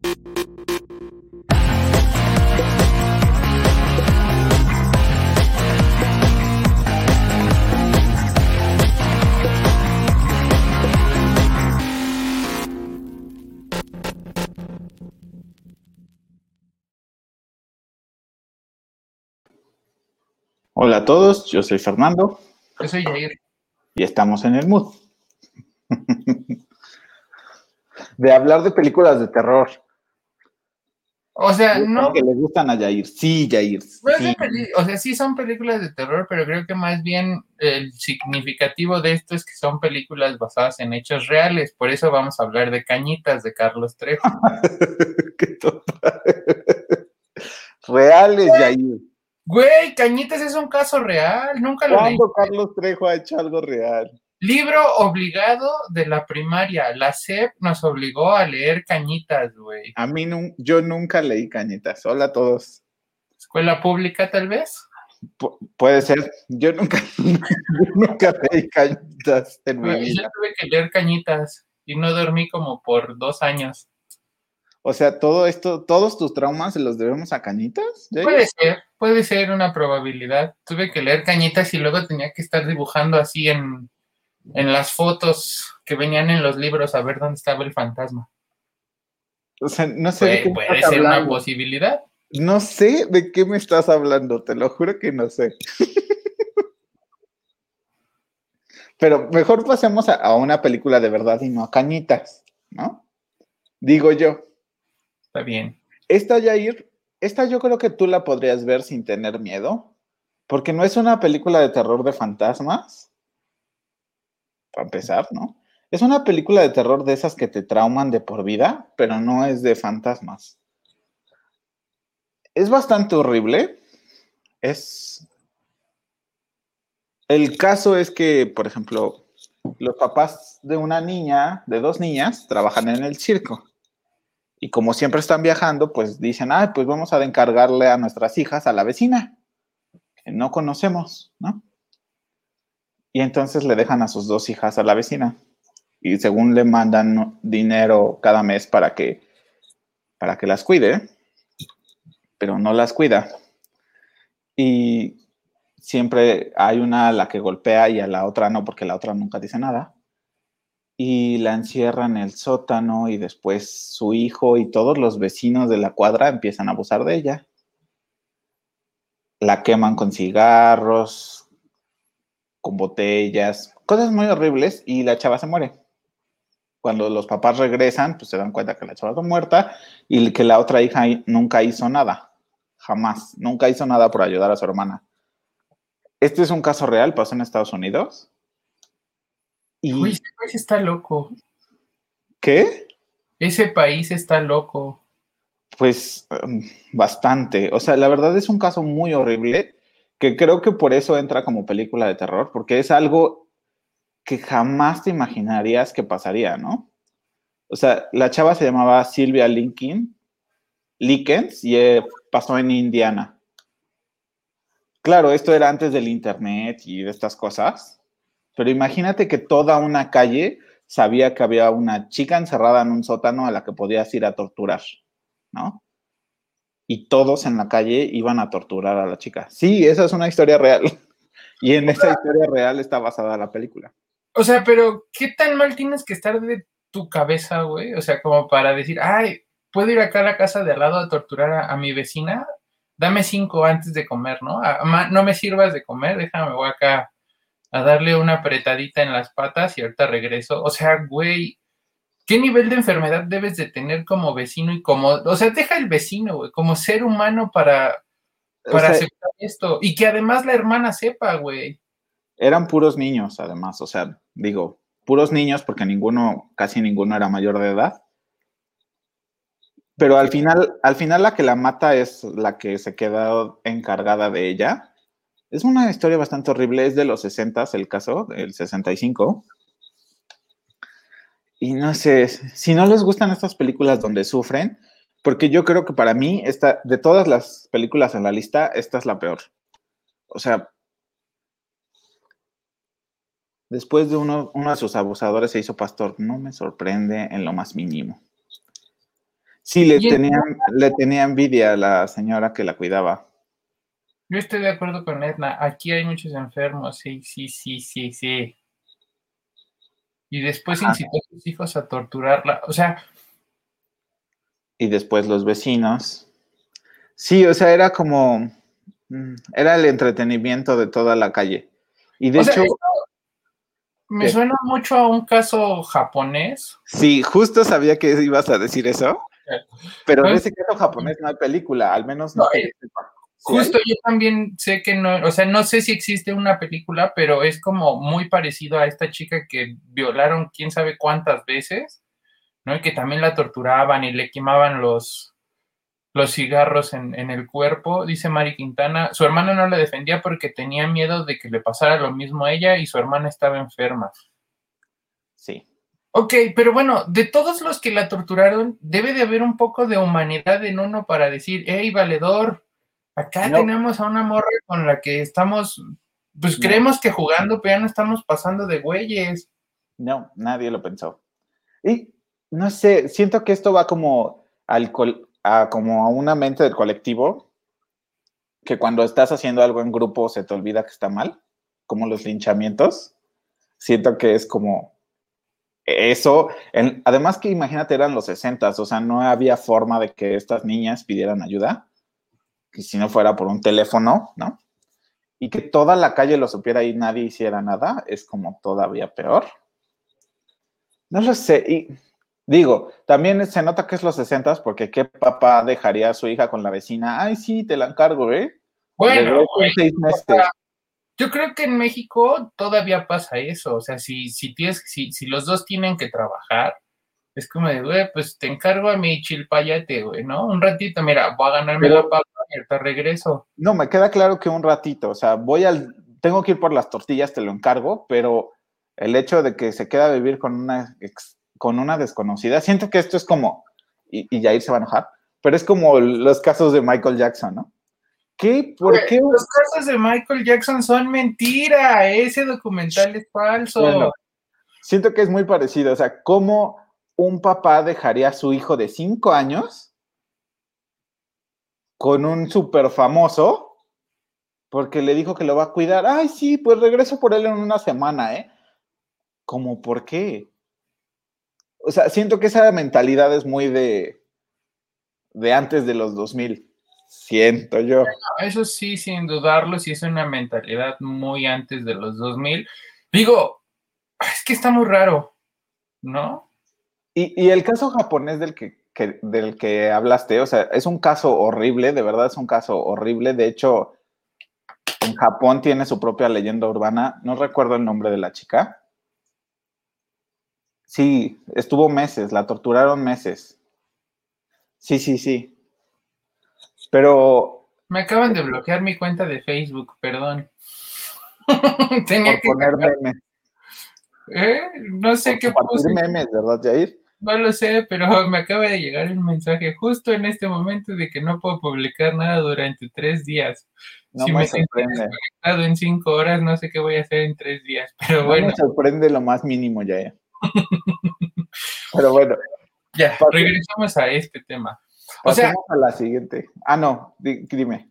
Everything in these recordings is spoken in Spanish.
Hola a todos, yo soy Fernando. Yo soy Jair. Y estamos en el mood. de hablar de películas de terror. O sea, no. Que le gustan a Jair. Sí, Jair. O sea, sí son películas de terror, pero creo que más bien el significativo de esto es que son películas basadas en hechos reales. Por eso vamos a hablar de Cañitas de Carlos Trejo. Qué Reales, Jair. Güey, Cañitas es un caso real, nunca lo ¿Cuándo Carlos Trejo ha hecho algo real? Libro obligado de la primaria. La SEP nos obligó a leer Cañitas, güey. A mí no, yo nunca leí Cañitas. Hola a todos. ¿Escuela pública tal vez? puede ser. Yo nunca, nunca leí Cañitas en mi vida. Yo tuve que leer Cañitas y no dormí como por dos años. O sea, todo esto, todos tus traumas se los debemos a Cañitas. Puede ser, puede ser una probabilidad. Tuve que leer Cañitas y luego tenía que estar dibujando así en, las fotos que venían en los libros a ver dónde estaba el fantasma. O sea, no sé. de qué puede ser una posibilidad. No sé de qué me estás hablando, te lo juro que no sé. Pero mejor pasemos a, una película de verdad y no a cañitas, ¿no? Digo yo. Está bien. Esta, Jair, esta yo creo que tú la podrías ver sin tener miedo, porque no es una película de terror de fantasmas, para empezar, ¿no? Es una película de terror de esas que te trauman de por vida, pero no es de fantasmas. Es bastante horrible. Es. El caso es que, por ejemplo, los papás de una niña, de dos niñas, trabajan en el circo. Y como siempre están viajando, pues dicen, ah, pues vamos a encargarle a nuestras hijas a la vecina, que no conocemos, ¿no? Y entonces le dejan a sus dos hijas a la vecina. Y según le mandan dinero cada mes para que, para que las cuide, pero no las cuida. Y siempre hay una a la que golpea y a la otra no, porque la otra nunca dice nada y la encierran en el sótano y después su hijo y todos los vecinos de la cuadra empiezan a abusar de ella. La queman con cigarros, con botellas, cosas muy horribles y la chava se muere. Cuando los papás regresan, pues se dan cuenta que la chava está muerta y que la otra hija nunca hizo nada, jamás, nunca hizo nada por ayudar a su hermana. Este es un caso real, pasó en Estados Unidos y... ese país está loco. ¿Qué? Ese país está loco. Pues um, bastante. O sea, la verdad es un caso muy horrible que creo que por eso entra como película de terror, porque es algo que jamás te imaginarías que pasaría, ¿no? O sea, la chava se llamaba Silvia Lincoln, Likens y eh, pasó en Indiana. Claro, esto era antes del internet y de estas cosas. Pero imagínate que toda una calle sabía que había una chica encerrada en un sótano a la que podías ir a torturar, ¿no? Y todos en la calle iban a torturar a la chica. Sí, esa es una historia real. Y en esa historia real está basada la película. O sea, pero ¿qué tan mal tienes que estar de tu cabeza, güey? O sea, como para decir, ay, ¿puedo ir acá a la casa de al lado a torturar a, mi vecina? Dame cinco antes de comer, ¿no? no me sirvas de comer, déjame, voy acá a darle una apretadita en las patas y ahorita regreso. O sea, güey, ¿qué nivel de enfermedad debes de tener como vecino y como, o sea, deja el vecino, güey, como ser humano para, para aceptar esto? Y que además la hermana sepa, güey. Eran puros niños, además, o sea, digo, puros niños porque ninguno, casi ninguno era mayor de edad. Pero al final, al final la que la mata es la que se queda encargada de ella es una historia bastante horrible, es de los 60 el caso, del 65. Y no sé, si no les gustan estas películas donde sufren, porque yo creo que para mí, esta, de todas las películas en la lista, esta es la peor. O sea, después de uno, uno de sus abusadores se hizo pastor, no me sorprende en lo más mínimo. Sí, le Y en- tenía, le tenía envidia a la señora que la cuidaba. Yo estoy de acuerdo con Edna. Aquí hay muchos enfermos, sí, sí, sí, sí, sí. Y después Ajá. incitó a sus hijos a torturarla. O sea, Y después los vecinos. Sí, o sea, era como. mm, Era el entretenimiento de toda la calle. Y de o hecho, me ¿Qué? suena mucho a un caso japonés. sí, justo sabía que ibas a decir eso. Pero Pues- ese caso japonés no hay película, al menos no, No, que yo sepa. Justo yo también sé que no, o sea, no sé si existe una película, pero es como muy parecido a esta chica que violaron quién sabe cuántas veces, ¿no? Y que también la torturaban y le quemaban los, los cigarros en, en el cuerpo. Dice Mari Quintana, su hermana no la defendía porque tenía miedo de que le pasara lo mismo a ella y su hermana estaba enferma. Sí. Ok, pero bueno, de todos los que la torturaron, debe de haber un poco de humanidad en uno para decir, hey, valedor, acá No. tenemos a una morra con la que estamos, pues No. creemos que jugando, pero ya no estamos pasando de güeyes. No, nadie lo pensó. Y no sé, siento que esto va como al col- a, como a una mente del colectivo, que cuando estás haciendo algo en grupo se te olvida que está mal, como los linchamientos. Siento que es como eso. En- además que imagínate, eran los 60, o sea, no había forma de que estas niñas pidieran ayuda, que si no fuera por un teléfono, ¿no? Y que toda la calle lo supiera y nadie hiciera nada, es como todavía peor. No lo sé. Y digo, también se nota que es los 60 porque qué papá dejaría a su hija con la vecina. Ay, sí, te la encargo, ¿eh? Bueno, yo creo que en México todavía pasa eso. O sea, si, si, tienes, si, si los dos tienen que trabajar, es como de, güey, pues te encargo a mi chilpayate, güey, ¿no? Un ratito, mira, voy a ganarme la papa regreso. No, me queda claro que un ratito, o sea, voy al, tengo que ir por las tortillas, te lo encargo, pero el hecho de que se queda a vivir con una, ex- con una desconocida, siento que esto es como, y, y Jair se va a enojar, pero es como los casos de Michael Jackson, ¿no? ¿Qué? ¿Por Güey, qué? Los casos de Michael Jackson son mentira. Ese documental es falso. Bueno, siento que es muy parecido, o sea, ¿cómo un papá dejaría a su hijo de cinco años con un súper famoso porque le dijo que lo va a cuidar? Ay, sí, pues regreso por él en una semana, ¿eh? ¿Cómo por qué? O sea, siento que esa mentalidad es muy de, de antes de los 2000. Siento yo. Eso sí, sin dudarlo, sí es una mentalidad muy antes de los 2000. Digo, es que está muy raro, ¿no? Y, y el caso japonés del que, que- del que hablaste, o sea, es un caso horrible, de verdad es un caso horrible. De hecho, en Japón tiene su propia leyenda urbana. No recuerdo el nombre de la chica. Sí, estuvo meses, la torturaron meses. Sí, sí, sí. Pero Me acaban de bloquear mi cuenta de Facebook, perdón. Tenía por que poner memes, ¿Eh? No sé por qué puse, memes, ¿verdad, Jair? No lo sé, pero me acaba de llegar un mensaje justo en este momento de que no puedo publicar nada durante tres días. No si me me sorprende. desconectado en cinco horas, no sé qué voy a hacer en tres días, pero No bueno, me sorprende lo más mínimo, Jair. Pero bueno, ya, regresamos a este tema. O sea, a la siguiente. Ah, no, di- dime.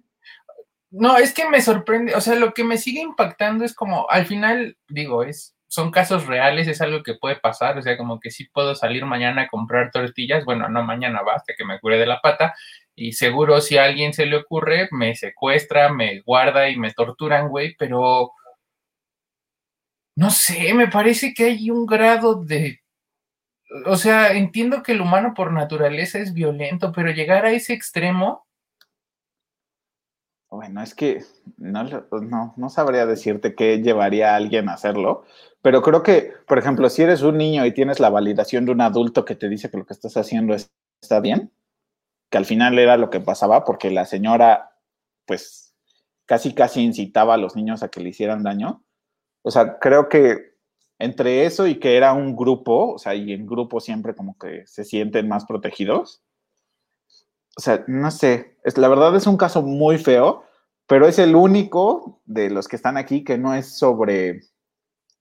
No, es que me sorprende, o sea, lo que me sigue impactando es como, al final, digo, es, son casos reales, es algo que puede pasar, o sea, como que sí puedo salir mañana a comprar tortillas, bueno, no mañana va, hasta que me cure de la pata, y seguro si alguien se le ocurre, me secuestra, me guarda y me torturan, güey, pero no sé, me parece que hay un grado de, o sea, entiendo que el humano por naturaleza es violento, pero llegar a ese extremo, Bueno, es que no, no, no sabría decirte qué llevaría a alguien a hacerlo, pero creo que, por ejemplo, si eres un niño y tienes la validación de un adulto que te dice que lo que estás haciendo es- está bien, que al final era lo que pasaba porque la señora, pues, casi, casi incitaba a los niños a que le hicieran daño. O sea, creo que entre eso y que era un grupo, o sea, y en grupo siempre como que se sienten más protegidos. O sea, no sé, es, la verdad es un caso muy feo, pero es el único de los que están aquí que no es sobre...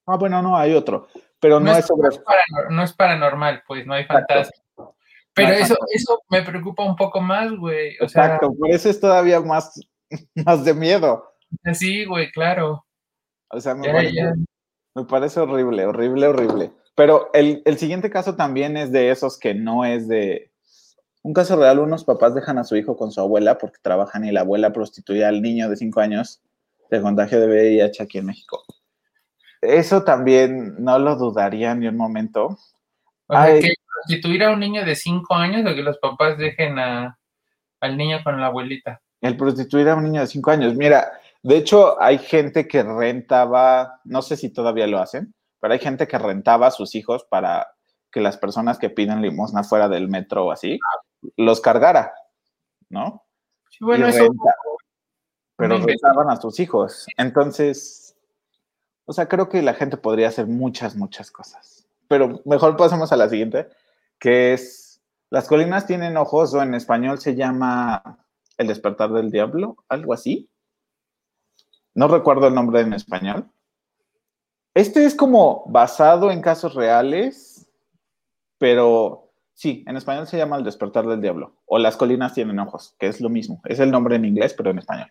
Ah, bueno, no, hay otro, pero no, no, es sobre... es paranor- no es paranormal, pues no hay fantasmas. Pero eso, eso me preocupa un poco más, güey. Exacto, por eso es todavía más, más de miedo. Sí, güey, claro. O sea, me, parece, horrible, horrible, horrible. Pero el, el, siguiente caso también es de esos que no es de... Un caso real, unos papás dejan a su hijo con su abuela porque trabajan y la abuela prostituye al niño de 5 años de contagio de VIH aquí en México. Eso también no lo dudaría ni un momento. O sea, que prostituir a un niño de 5 años o que los papás dejen a, al niño con la abuelita. El prostituir a un niño de 5 años. Mira, de hecho, hay gente que rentaba, no sé si todavía lo hacen, pero hay gente que rentaba a sus hijos para que las personas que piden limosna fuera del metro o así, los cargara, ¿no? bueno, eso... pero rentaban a sus hijos. Entonces, o sea, creo que la gente podría hacer muchas, muchas cosas. Pero mejor pasemos a la siguiente, que es, las colinas tienen ojos, o en español se llama El despertar del diablo, algo así. No recuerdo el nombre en español. Este es como basado en casos reales, pero sí, en español se llama El despertar del diablo o Las colinas tienen ojos, que es lo mismo. Es el nombre en inglés, pero en español.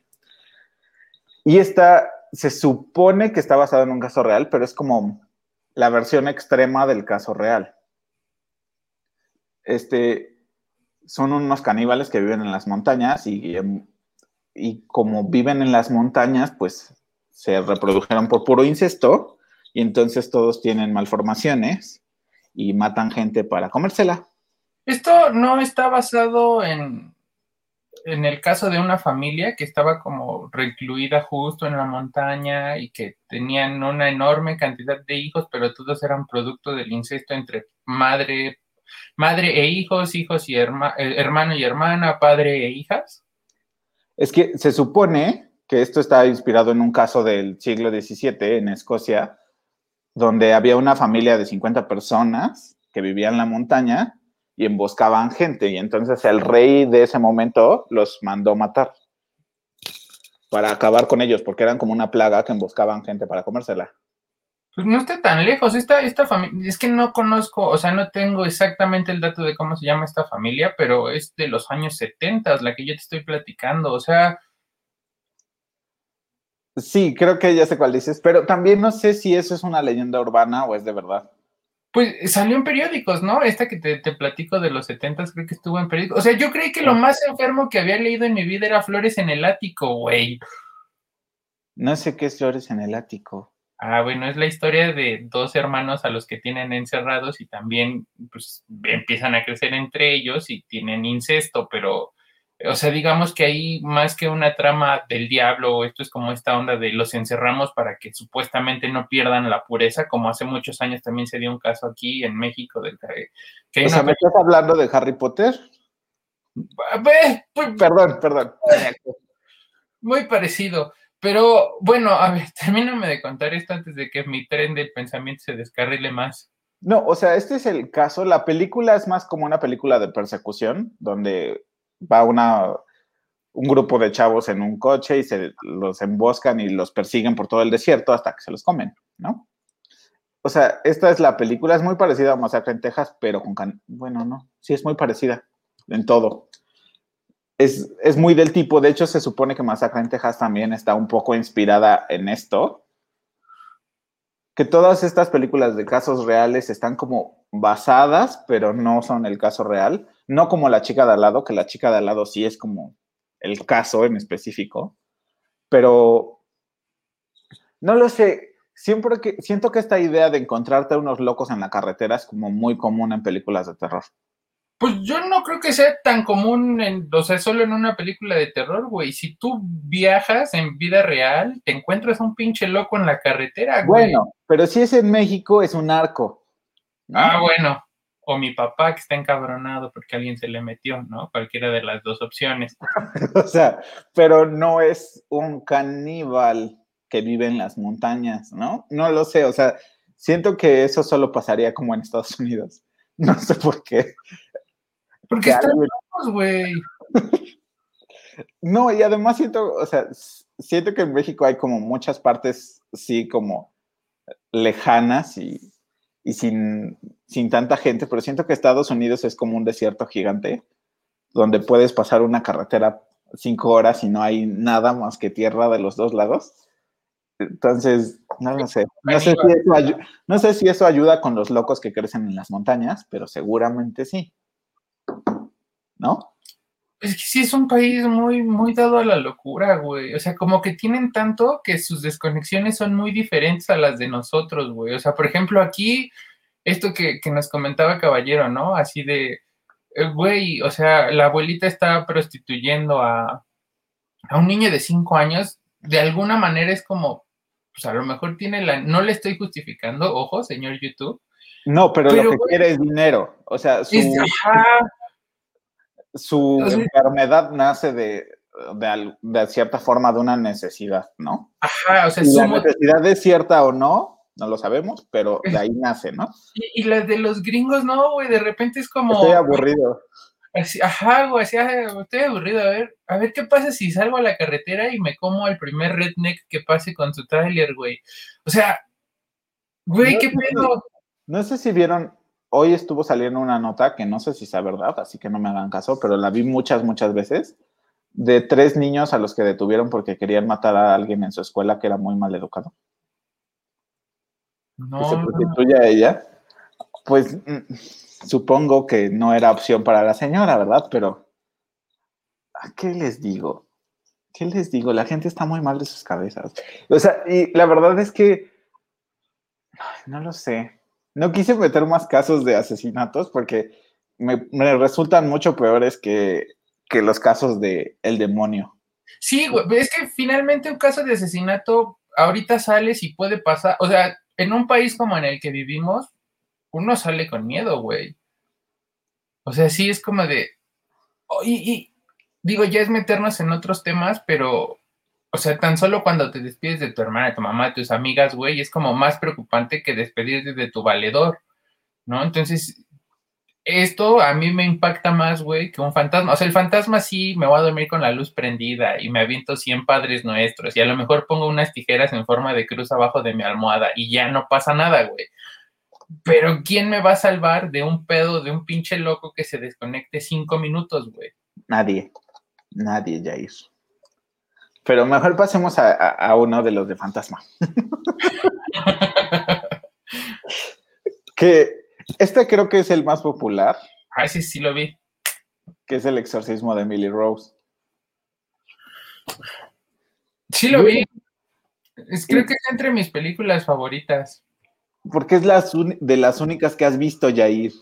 Y esta se supone que está basado en un caso real, pero es como la versión extrema del caso real. Este, son unos caníbales que viven en las montañas y em, y como viven en las montañas, pues se reprodujeron por puro incesto y entonces todos tienen malformaciones y matan gente para comérsela. Esto no está basado en, en el caso de una familia que estaba como recluida justo en la montaña y que tenían una enorme cantidad de hijos, pero todos eran producto del incesto entre madre, madre e hijos, hijos y eh, hermano y hermana, padre e hijas. Es que se supone que esto está inspirado en un caso del siglo XVII en Escocia, donde había una familia de 50 personas que vivían en la montaña y emboscaban gente. Y entonces el rey de ese momento los mandó matar para acabar con ellos, porque eran como una plaga que emboscaban gente para comérsela. Pues no está tan lejos. Esta, esta familia, es que no conozco, o sea, no tengo exactamente el dato de cómo se llama esta familia, pero es de los años 70, la que yo te estoy platicando. O sea. Sí, creo que ya sé cuál dices, pero también no sé si eso es una leyenda urbana o es de verdad. Pues salió en periódicos, ¿no? Esta que te, te platico de los 70 creo que estuvo en periódicos. O sea, yo creí que lo más enfermo que había leído en mi vida era Flores en el ático, güey. No sé qué es Flores en el ático. Ah, bueno, es la historia de dos hermanos a los que tienen encerrados y también pues, empiezan a crecer entre ellos y tienen incesto, pero, o sea, digamos que hay más que una trama del diablo, esto es como esta onda de los encerramos para que supuestamente no pierdan la pureza, como hace muchos años también se dio un caso aquí en México. Del, que o sea, ¿me estás hablando de Harry Potter? Pues, perdón, perdón. Muy parecido. Pero bueno, a ver, termíname de contar esto antes de que mi tren de pensamiento se descarrile más. No, o sea, este es el caso. La película es más como una película de persecución, donde va una, un grupo de chavos en un coche y se los emboscan y los persiguen por todo el desierto hasta que se los comen, ¿no? O sea, esta es la película, es muy parecida a Masacre en Texas, pero con... Can bueno, no, sí es muy parecida en todo es, muy del tipo, de hecho se supone que Masacre en Texas también está un poco inspirada en esto, que todas estas películas de casos reales están como basadas, pero no son el caso real, no como La chica de al lado, que La chica de al lado sí es como el caso en específico, pero no lo sé, siempre que siento que esta idea de encontrarte a unos locos en la carretera es como muy común en películas de terror. Pues yo no creo que sea tan común, en, o sea, solo en una película de terror, güey. Si tú viajas en vida real, te encuentras un pinche loco en la carretera, güey. Bueno, pero si es en México, es un arco. Ah, bueno. O mi papá que está encabronado porque alguien se le metió, ¿no? Cualquiera de las dos opciones. o sea, pero no es un caníbal que vive en las montañas, ¿no? No lo sé, o sea, siento que eso solo pasaría como en Estados Unidos. No sé por qué. Porque están locos, güey. No, y además siento, o sea, siento que en México hay como muchas partes, sí, como lejanas y, sin, sin tanta gente, pero siento que Estados Unidos es como un desierto gigante, donde puedes pasar una carretera cinco horas y no hay nada más que tierra de los dos lados. Entonces, no lo sé. No sé, si eso no sé si eso ayuda con los locos que crecen en las montañas, pero seguramente sí. ¿No? Es que sí es un país muy, muy dado a la locura, güey. O sea, como que tienen tanto que sus desconexiones son muy diferentes a las de nosotros, güey. O sea, por ejemplo, aquí, esto que, que nos comentaba Caballero, ¿no? Así de, eh, güey, o sea, la abuelita está prostituyendo a, a un niño de cinco años. De alguna manera es como, pues a lo mejor tiene la, no le estoy justificando, ojo, señor YouTube. No, pero, Pero, lo que güey, quiere es dinero. O sea, su, Es- ajá, su enfermedad nace de, de, de cierta forma de una necesidad, ¿no? ajá, o sea, la necesidad es cierta o no, no lo sabemos, pero de ahí nace, ¿no? y, y las de los gringos, no, güey, de repente es como... Estoy aburrido. Así, ajá, güey, así, estoy aburrido. A ver, a ver qué pasa si salgo a la carretera y me como al primer redneck que pase con su tráiler, güey. O sea, güey, No, qué no, pedo. No sé si vieron, hoy estuvo saliendo una nota que no sé si sea verdad, así que no me hagan caso, pero la vi muchas, muchas veces, de tres niños a los que detuvieron porque querían matar a alguien en su escuela que era muy mal educado. que se No, no, prostituye a ella. Pues mm, supongo que no era opción para la señora, ¿verdad? Pero, ¿a ¿qué les digo? ¿Qué les digo? La gente está muy mal de sus cabezas. O sea, y la verdad es que, no lo sé. No quise meter más casos de asesinatos porque me, resultan mucho peores que, que los casos de el demonio. Sí, güey, es que finalmente un caso de asesinato ahorita sales y puede pasar, o sea, en un país como en el que vivimos, uno sale con miedo, güey. O sea, sí es como de, oh, y digo, ya es meternos en otros temas, pero, o sea, tan solo cuando te despides de tu hermana, de tu mamá, de tus amigas, güey, es como más preocupante que despedirte de tu valedor, ¿no? Entonces, esto a mí me impacta más, güey, que un fantasma. O sea, el fantasma sí me voy a dormir con la luz prendida y me aviento 100 padres nuestros y a lo mejor pongo unas tijeras en forma de cruz abajo de mi almohada y ya no pasa nada, güey. Pero ¿quién me va a salvar de un pedo de un pinche loco que se desconecte cinco minutos, güey? Nadie. Nadie, Jair. Pero mejor pasemos a, a- a uno de los de fantasma. que este creo que es el más popular, Ah, sí, sí lo vi. que es el exorcismo de Emily Rose. Sí lo vi. Es, creo que es entre mis películas favoritas. Porque es las de las únicas que has visto, Jair.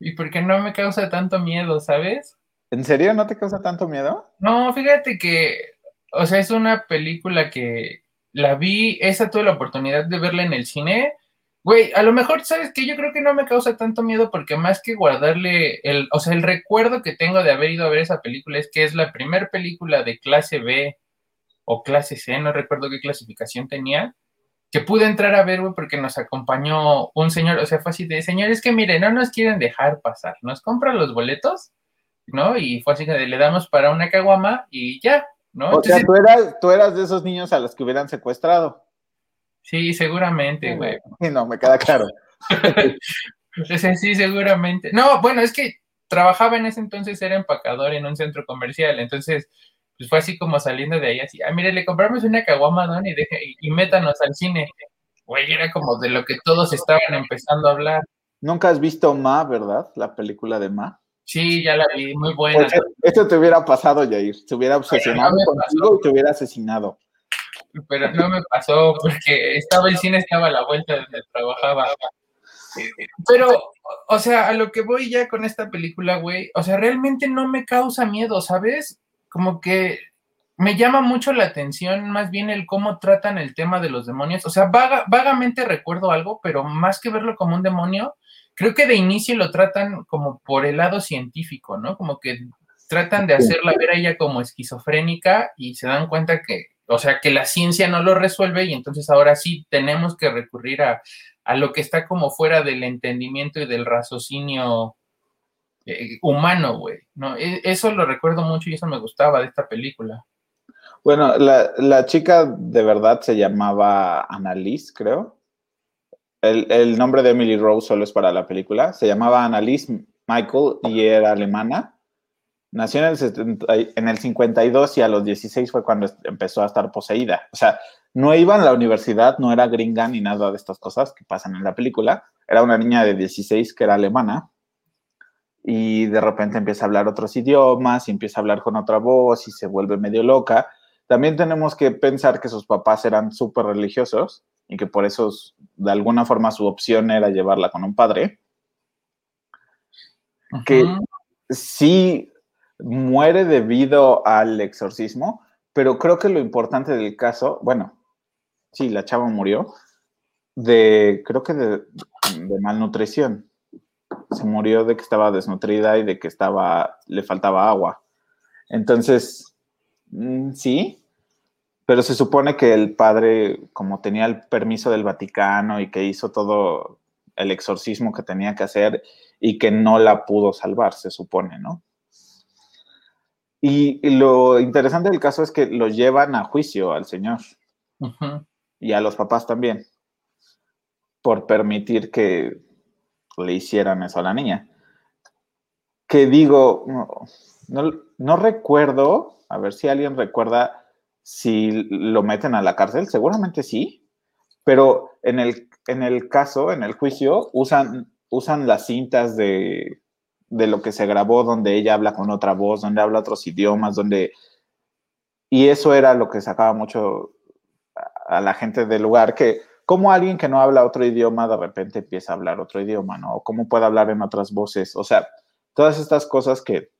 Y porque no me causa tanto miedo, ¿sabes? ¿En serio no te causa tanto miedo? No, fíjate que, o sea, es una película que la vi, esa tuve la oportunidad de verla en el cine. Güey, a lo mejor, ¿sabes qué? Yo creo que no me causa tanto miedo porque más que guardarle el, o sea, el recuerdo que tengo de haber ido a ver esa película es que es la primera película de clase B o clase C, no recuerdo qué clasificación tenía, que pude entrar a ver, güey, porque nos acompañó un señor, o sea, fue así de, señores, que miren, no nos quieren dejar pasar, nos compran los boletos, ¿no? Y fue así que le damos para una caguama y ya, ¿no? O sea, tú eras, tú eras de esos niños a los que hubieran secuestrado. sí, seguramente, güey. No, me queda claro. Sí, seguramente. No, bueno, es que trabajaba en ese entonces, era empacador en un centro comercial, entonces, pues fue así como saliendo de ahí, así, ah, mire, le compramos una caguama, don, y, deje, y métanos al cine. Güey, era como de lo que todos estaban empezando a hablar. Nunca has visto Ma, ¿verdad? La película de Ma. Sí, ya la vi, muy buena. Porque esto te hubiera pasado, Jair. Se hubiera obsesionado no me contigo y te hubiera asesinado. pero no me pasó porque estaba el cine, estaba a la vuelta de donde trabajaba. Pero, o sea, a lo que voy ya con esta película, güey, o sea, realmente no me causa miedo, ¿sabes? Como que me llama mucho la atención más bien el cómo tratan el tema de los demonios. O sea, vaga, vagamente recuerdo algo, pero más que verlo como un demonio, creo que de inicio lo tratan como por el lado científico, ¿no? Como que tratan de hacerla ver a ella como esquizofrénica y se dan cuenta que, o sea, que la ciencia no lo resuelve y entonces ahora sí tenemos que recurrir a, a lo que está como fuera del entendimiento y del raciocinio eh, humano, güey, ¿no? E- Eso lo recuerdo mucho y eso me gustaba de esta película. Bueno, la, la chica de verdad se llamaba Annalise, creo. El, nombre de Emily Rose solo es para la película. Se llamaba Annalise Michael y era alemana. Nació en el, en el 52 y a los 16 fue cuando empezó a estar poseída. O sea, no iba a la universidad, no era gringa ni nada de estas cosas que pasan en la película. Era una niña de 16 que era alemana y de repente empieza a hablar otros idiomas y empieza a hablar con otra voz y se vuelve medio loca. También tenemos que pensar que sus papás eran súper religiosos y que por eso de alguna forma su opción era llevarla con un padre. Que sí muere debido al exorcismo, pero creo que lo importante del caso, bueno, sí, la chava murió de, creo que de, malnutrición. Se murió de que estaba desnutrida y de que estaba, le faltaba agua. Entonces, mm, sí, pero se supone que el padre, como tenía el permiso del Vaticano y que hizo todo el exorcismo que tenía que hacer y que no la pudo salvar, se supone, ¿no? Y, lo interesante del caso es que lo llevan a juicio al señor y a los papás también por permitir que le hicieran eso a la niña. Que digo, no, no recuerdo, a ver si alguien recuerda si lo meten a la cárcel, seguramente sí, pero en el, en el caso, en el juicio, usan, usan las cintas de, de lo que se grabó, donde ella habla con otra voz, donde habla otros idiomas, donde... Y eso era lo que sacaba mucho a la gente del lugar, que como alguien que no habla otro idioma de repente empieza a hablar otro idioma, ¿no? O cómo puede hablar en otras voces, o sea, todas estas cosas que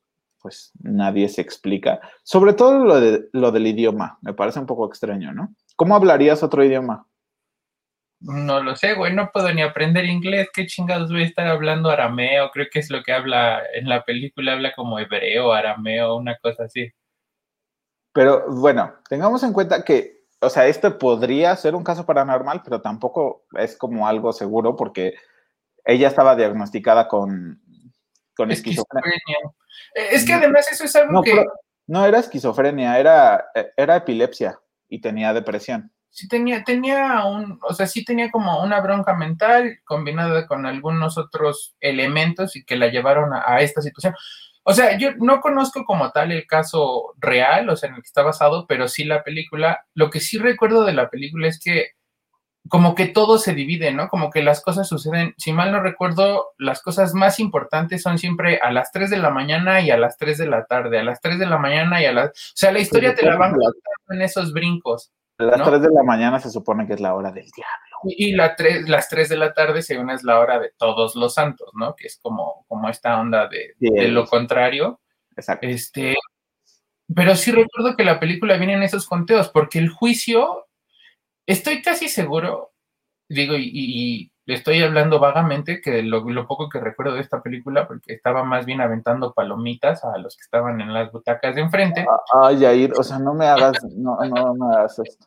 pues nadie se explica. Sobre todo lo, de, lo del idioma, me parece un poco extraño, ¿no? ¿Cómo hablarías otro idioma? No lo sé, güey, no puedo ni aprender inglés. ¿Qué chingados voy a estar hablando arameo? Creo que es lo que habla en la película, habla como hebreo, arameo, una cosa así. Pero bueno, tengamos en cuenta que, o sea, este podría ser un caso paranormal, pero tampoco es como algo seguro porque ella estaba diagnosticada con, con esquizofrenia. Eh, es que además eso es algo que... no era esquizofrenia, era, era epilepsia y tenía depresión sí tenía, tenía un, o sea, sí tenía como una bronca mental combinada con algunos otros elementos y que la llevaron a, esta situación. O sea, yo no conozco como tal el caso real, o sea, en el que está basado, pero sí la película. Lo que sí recuerdo de la película es que como que todo se divide, ¿no? Como que las cosas suceden, si mal no recuerdo, las cosas más importantes son siempre a las 3 de la mañana y a las 3 de la tarde, a las 3 de la mañana y a las... O sea, la historia te la van contando en esos brincos. Las 3 de la mañana se supone que es la hora del diablo. Y, la las 3 de la tarde, según es la hora de todos los santos, ¿no? Que es como, como esta onda de, lo contrario. Exacto. Este, pero sí recuerdo que la película viene en esos conteos, porque el juicio, estoy casi seguro, digo, y estoy hablando vagamente que lo, poco que recuerdo de esta película, porque estaba más bien aventando palomitas a los que estaban en las butacas de enfrente. Ah, ay, Jair, o sea, no me hagas, no, no me hagas esto.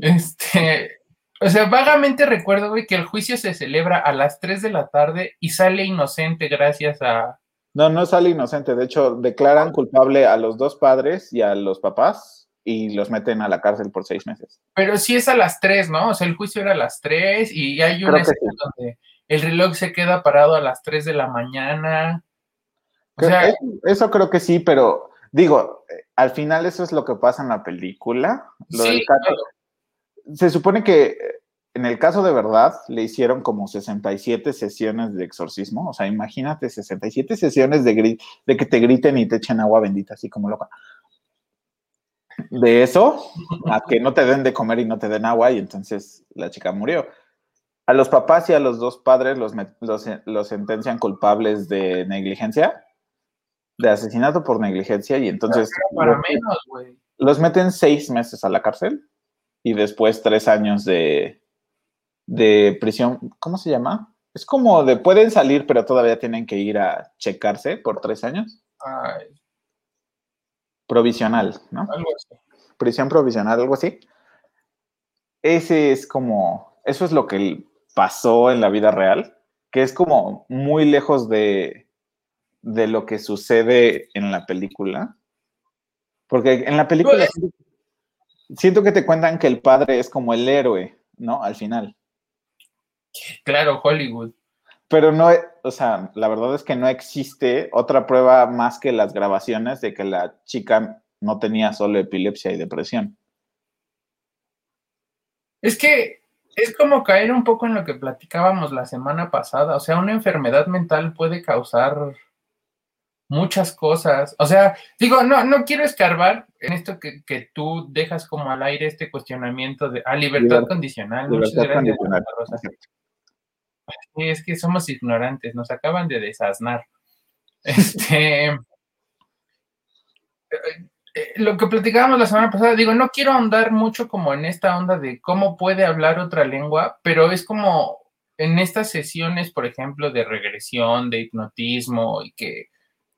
Este, o sea, vagamente recuerdo, güey, que el juicio se celebra a las 3 de la tarde y sale inocente gracias a... No, no sale inocente, de hecho, declaran culpable a los dos padres y a los papás y los meten a la cárcel por seis meses. Pero sí es a las tres, ¿no? O sea, el juicio era a las tres y hay una escena donde el reloj se queda parado a las tres de la mañana. O sea, eso, creo que sí, pero digo, al final eso es lo que pasa en la película. sí, Se supone que en el caso de verdad le hicieron como 67 sesiones de exorcismo. O sea, imagínate 67 sesiones de, de que te griten y te echen agua bendita, así como loca de eso a que no te den de comer y no te den agua y entonces la chica murió. A los papás y a los dos padres los, los, sentencian culpables de negligencia, de asesinato por negligencia y entonces para menos, los meten seis meses a la cárcel y después tres años de, de prisión. ¿Cómo se llama? Es como de pueden salir pero todavía tienen que ir a checarse por tres años. Ay, provisional, ¿no? Algo así. Prisión provisional, algo así. Ese es como, eso es lo que pasó en la vida real, que es como muy lejos de, de lo que sucede en la película. Porque en la película pues, siento que te cuentan que el padre es como el héroe, ¿no? Al final. Claro, Hollywood. Pero no, o sea, la verdad es que no existe otra prueba más que las grabaciones de que la chica no tenía solo epilepsia y depresión. Es que es como caer un poco en lo que platicábamos la semana pasada. O sea, una enfermedad mental puede causar muchas cosas. O sea, digo, no, no quiero escarbar en esto que, tú dejas como al aire este cuestionamiento de ah, libertad, condicional. Libertad condicional. Es que somos ignorantes, nos acaban de desasnar. Este. Eh, lo que platicábamos la semana pasada, digo, no quiero ahondar mucho como en esta onda de cómo puede hablar otra lengua, pero es como en estas sesiones, por ejemplo, de regresión, de hipnotismo, y que,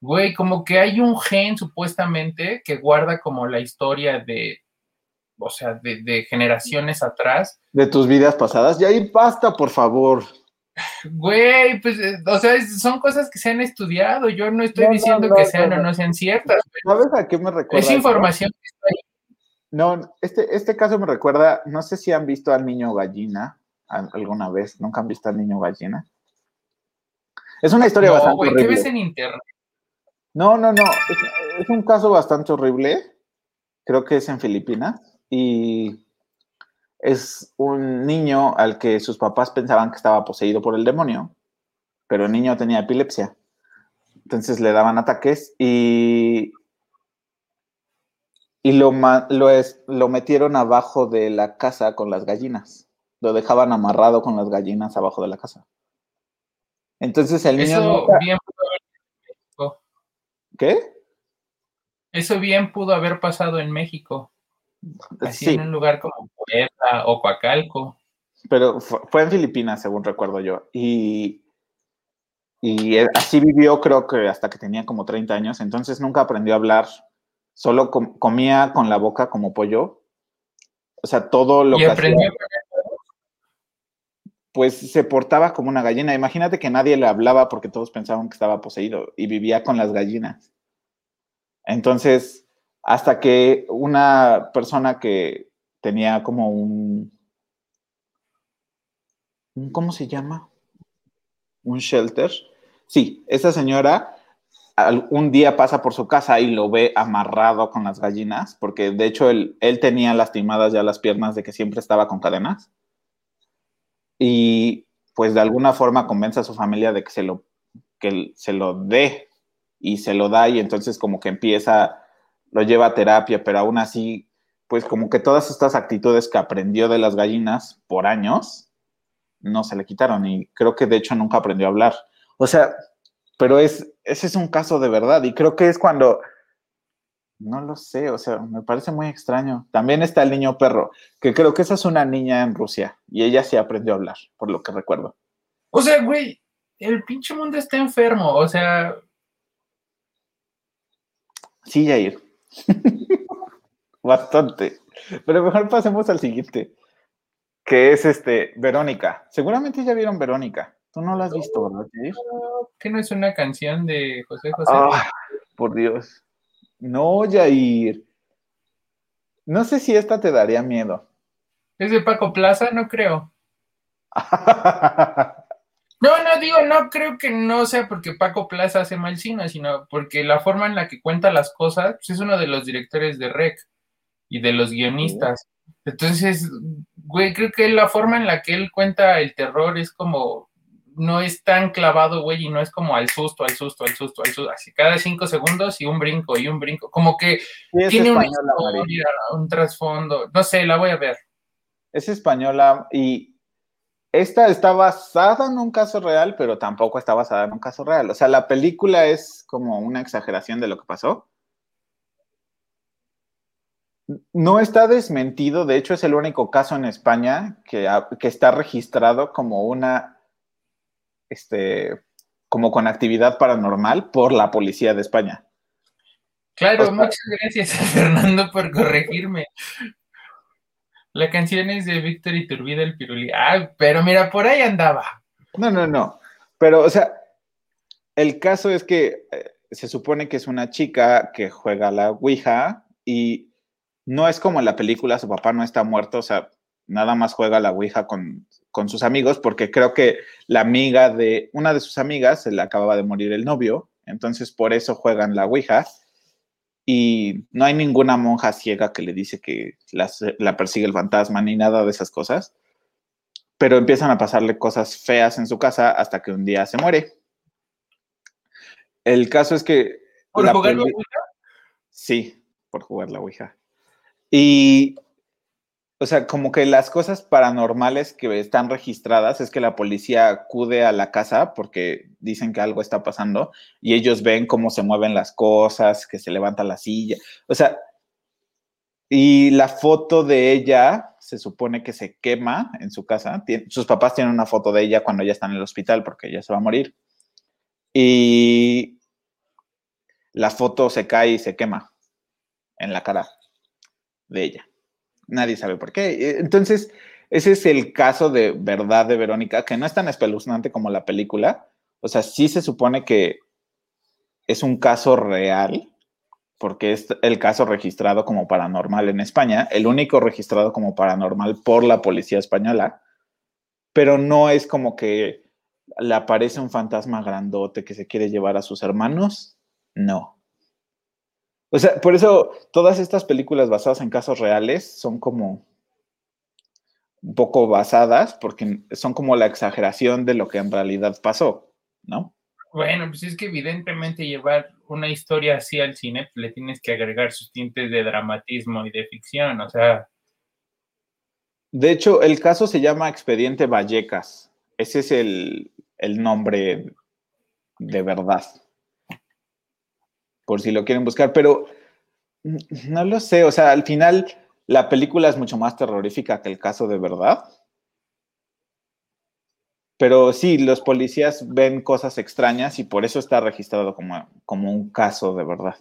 güey, como que hay un gen supuestamente que guarda como la historia de, o sea, de, de generaciones atrás. De tus vidas pasadas. Ya ahí basta, por favor. Güey, pues, eh, o sea, son cosas que se han estudiado. Yo no estoy diciendo que sean o no sean ciertas. ¿Sabes a qué me recuerda? Es información que está ahí. No, este, este caso me recuerda, no sé si han visto al niño gallina alguna vez. ¿Nunca han visto al niño gallina? Es una historia bastante horrible. ¿Qué ves en internet? No, no, no. es un caso bastante horrible. Creo que es en Filipinas. Y es un niño al que sus papás pensaban que estaba poseído por el demonio, pero el niño tenía epilepsia. Entonces le daban ataques y, y lo, lo, es, lo metieron abajo de la casa con las gallinas. Lo dejaban amarrado con las gallinas abajo de la casa. Entonces el niño... Eso bien pudo haber... ¿Qué? Eso bien pudo haber pasado en México. Así en un lugar como Puebla o Coacalco. Pero fue, en Filipinas, según recuerdo yo. Y, y así vivió, creo que hasta que tenía como 30 años. Entonces nunca aprendió a hablar. Solo comía con la boca como pollo. O sea, todo lo que aprendió pues se portaba como una gallina. Imagínate que nadie le hablaba porque todos pensaban que estaba poseído y vivía con las gallinas. Entonces, hasta que una persona que tenía como un, ¿cómo se llama? Un shelter. Sí, esa señora un día pasa por su casa y lo ve amarrado con las gallinas, porque de hecho él, él tenía lastimadas ya las piernas de que siempre estaba con cadenas. Y pues de alguna forma convence a su familia de que se lo, que se lo dé y se lo da y entonces como que empieza lo lleva a terapia, pero aún así, pues como que todas estas actitudes que aprendió de las gallinas por años, no se le quitaron y creo que de hecho nunca aprendió a hablar. O sea, pero es, ese es un caso de verdad y creo que es cuando, no lo sé, o sea, me parece muy extraño. También está el niño perro, que creo que esa es una niña en Rusia y ella sí aprendió a hablar, por lo que recuerdo. O sea, güey, el pinche mundo está enfermo, o sea... Sí, Jair. Bastante. Pero mejor pasemos al siguiente, que es este, Verónica. Seguramente ya vieron Verónica. Tú no la has visto, ¿verdad, ¿Que no es una canción de José José? Ah, por Dios. No, Jair. No sé si esta te daría miedo. ¿Es de Paco Plaza? No creo. No, no digo, no creo que no sea porque Paco Plaza hace mal cine, sino porque la forma en la que cuenta las cosas pues, es uno de los directores de Rec y de los guionistas. Entonces, güey, creo que la forma en la que él cuenta el terror es como, no es tan clavado, güey, y no es como al susto, al susto, al susto, al susto, así cada cinco segundos y un brinco y un brinco, como que tiene una historia, un trasfondo, no sé, la voy a ver. Es española y esta está basada en un caso real, pero tampoco está basada en un caso real. O sea, la película es como una exageración de lo que pasó. No está desmentido, de hecho es el único caso en España que, está registrado como una, este, como con actividad paranormal por la policía de España. Claro, muchas gracias Fernando por corregirme. La canción es de Víctor Iturbide el Piruli. Ah, pero mira, por ahí andaba. No, no, no. Pero, o sea, el caso es que eh, se supone que es una chica que juega la Ouija y no es como en la película, su papá no está muerto, o sea, nada más juega la Ouija con, con sus amigos, porque creo que la amiga de, una de sus amigas se le acababa de morir el novio, entonces por eso juegan la Ouija. Y no hay ninguna monja ciega que le dice que la persigue el fantasma ni nada de esas cosas. Pero empiezan a pasarle cosas feas en su casa hasta que un día se muere. El caso es que. ¿Por jugar la Ouija? Sí, por jugar la Ouija. Y o sea, como que las cosas paranormales que están registradas es que la policía acude a la casa porque dicen que algo está pasando y ellos ven cómo se mueven las cosas, que se levanta la silla. O sea, y la foto de ella se supone que se quema en su casa. sus papás tienen una foto de ella cuando ella está en el hospital porque ella se va a morir. Y la foto se cae y se quema en la cara de ella. Nadie sabe por qué. Eh, entonces, ese es el caso de verdad de Verónica, que no es tan espeluznante como la película. O sea, sí se supone que es un caso real, porque es el caso registrado como paranormal en España, el único registrado como paranormal por la policía española, pero no es como que le aparece un fantasma grandote que se quiere llevar a sus hermanos. No. O sea, por eso todas estas películas basadas en casos reales son como un poco basadas porque son como la exageración de lo que en realidad pasó, ¿no? Bueno, pues es que evidentemente llevar una historia así al cine le tienes que agregar sus tintes de dramatismo y de ficción, o sea. De hecho, el caso se llama Expediente Vallecas. Ese es el, el nombre de verdad por si lo quieren buscar, pero no lo sé, o sea, al final la película es mucho más terrorífica que el caso de verdad. Pero sí, los policías ven cosas extrañas y por eso está registrado como, como un caso de verdad.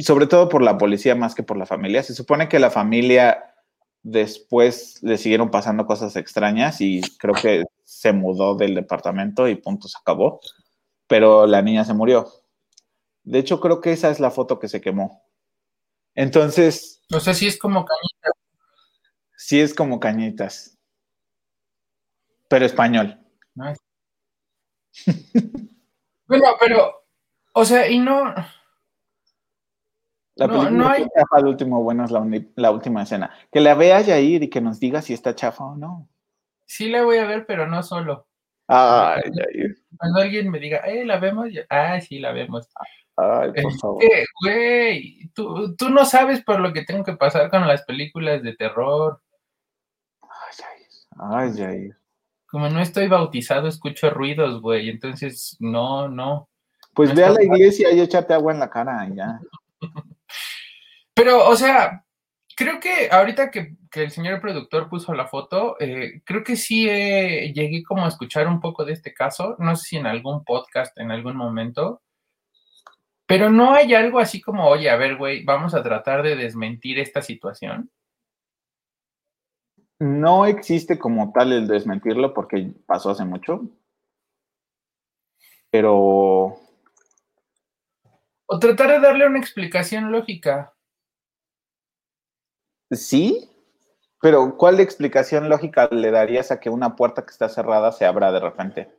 Sobre todo por la policía más que por la familia. Se supone que la familia después le siguieron pasando cosas extrañas y creo que se mudó del departamento y punto, se acabó. Pero la niña se murió. De hecho, creo que esa es la foto que se quemó. Entonces. O sea, sí es como cañitas. Sí es como cañitas. Pero español. bueno, pero, o sea, y no. La película no, hay... el último bueno es la, última escena. Que la vea Yair y que nos diga si está chafa o no. Sí la voy a ver, pero no solo. Ay, Yair. Cuando alguien me diga, eh, ¿la vemos? Ah, sí, la vemos. Ay, por favor. Güey, tú, tú, no sabes por lo que tengo que pasar con las películas de terror. Ay, ay, ay. Como no estoy bautizado, escucho ruidos, güey. Entonces, no, no. Pues ve a la iglesia y échate agua en la cara ya. Pero, o sea, creo que ahorita que, el señor productor puso la foto, eh, creo que sí eh, llegué como a escuchar un poco de este caso. No sé si en algún podcast, en algún momento pero no hay algo así como, oye, a ver, güey, vamos a tratar de desmentir esta situación. No existe como tal el desmentirlo porque pasó hace mucho. Pero... O tratar de darle una explicación lógica. Sí, pero ¿cuál explicación lógica le darías a que una puerta que está cerrada se abra de repente?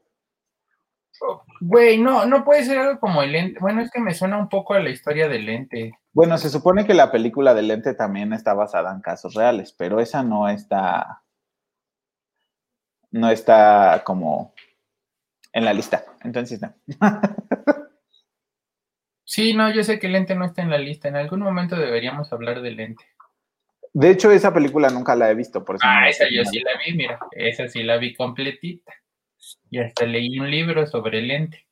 Güey, no, no puede ser algo como el lente. Bueno, es que me suena un poco a la historia del lente. Bueno, se supone que la película del lente también está basada en casos reales, pero esa no está. No está como en la lista. Entonces, no. sí, no, yo sé que el lente no está en la lista. En algún momento deberíamos hablar del lente. De hecho, esa película nunca la he visto, por eso. Ah, esa yo sí la vi, mira. Esa sí la vi completita. Y hasta leí un libro sobre el lente.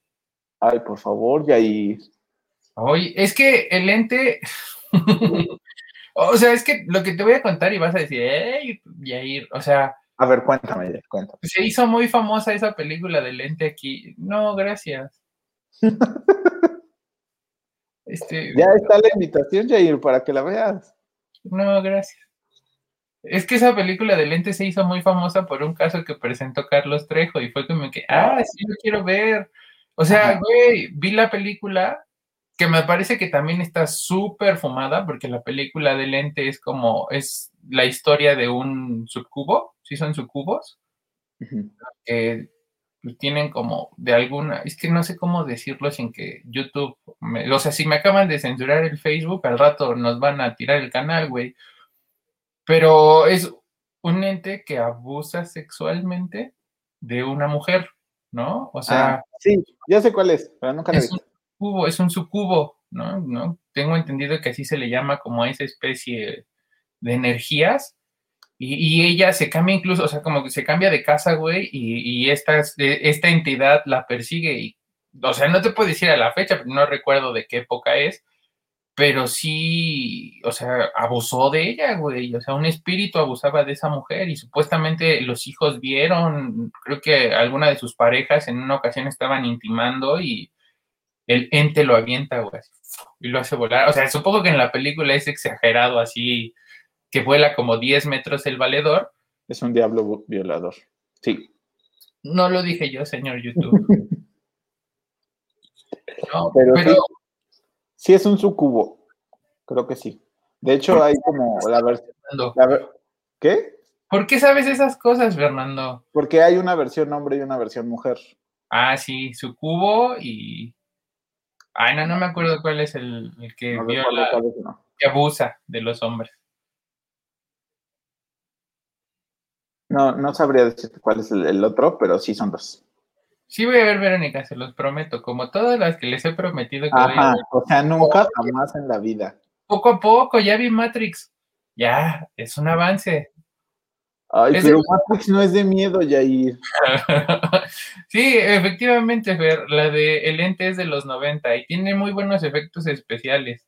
Ay, por favor, Yair. Oye, es que el lente. o sea, es que lo que te voy a contar y vas a decir, ¡Ey, Yair! O sea. A ver, cuéntame, cuéntame. Se hizo muy famosa esa película de lente aquí. No, gracias. este, ya está la invitación, Jair, para que la veas. No, gracias. Es que esa película de lente se hizo muy famosa por un caso que presentó Carlos Trejo y fue como que, ah, sí, lo quiero ver. O sea, güey, vi la película que me parece que también está súper fumada porque la película de lente es como, es la historia de un subcubo, sí son subcubos, que tienen como de alguna, es que no sé cómo decirlo sin que YouTube, o sea, si me acaban de censurar el Facebook, al rato nos van a tirar el canal, güey. Pero es un ente que abusa sexualmente de una mujer, ¿no? O sea. Ah, sí, ya sé cuál es, pero nunca lo he visto. Un es un subcubo, ¿no? ¿no? Tengo entendido que así se le llama como a esa especie de energías. Y, ella se cambia incluso, o sea, como que se cambia de casa, güey, y, esta, esta entidad la persigue. Y, o sea, no te puedo decir a la fecha, no recuerdo de qué época es, pero sí, o sea, abusó de ella, güey. O sea, un espíritu abusaba de esa mujer y supuestamente los hijos vieron, creo que alguna de sus parejas en una ocasión estaban intimando y el ente lo avienta, güey, y lo hace volar. O sea, supongo que en la película es exagerado así, que vuela como 10 metros el valedor. Es un diablo violador, sí. No lo dije yo, señor YouTube. no, pero Sí es un sucubo, creo que sí. De hecho, hay como la versión... ¿Qué? ¿Por qué sabes esas cosas, Fernando? Porque hay una versión hombre y una versión mujer. Ah, sí, sucubo y... Ay, no, no me acuerdo cuál es el, que viola, que abusa de los hombres. No, no sabría decirte cuál es el otro, pero sí son dos. Sí voy a ver Verónica, se los prometo, como todas las que les he prometido que voy a ver. O sea, nunca jamás en la vida. Poco a poco, ya vi Matrix. Ya, es un avance. Ay, pero Matrix no es de miedo, Yair. sí, efectivamente, Fer, la de El Ente es de los 90 y tiene muy buenos efectos especiales.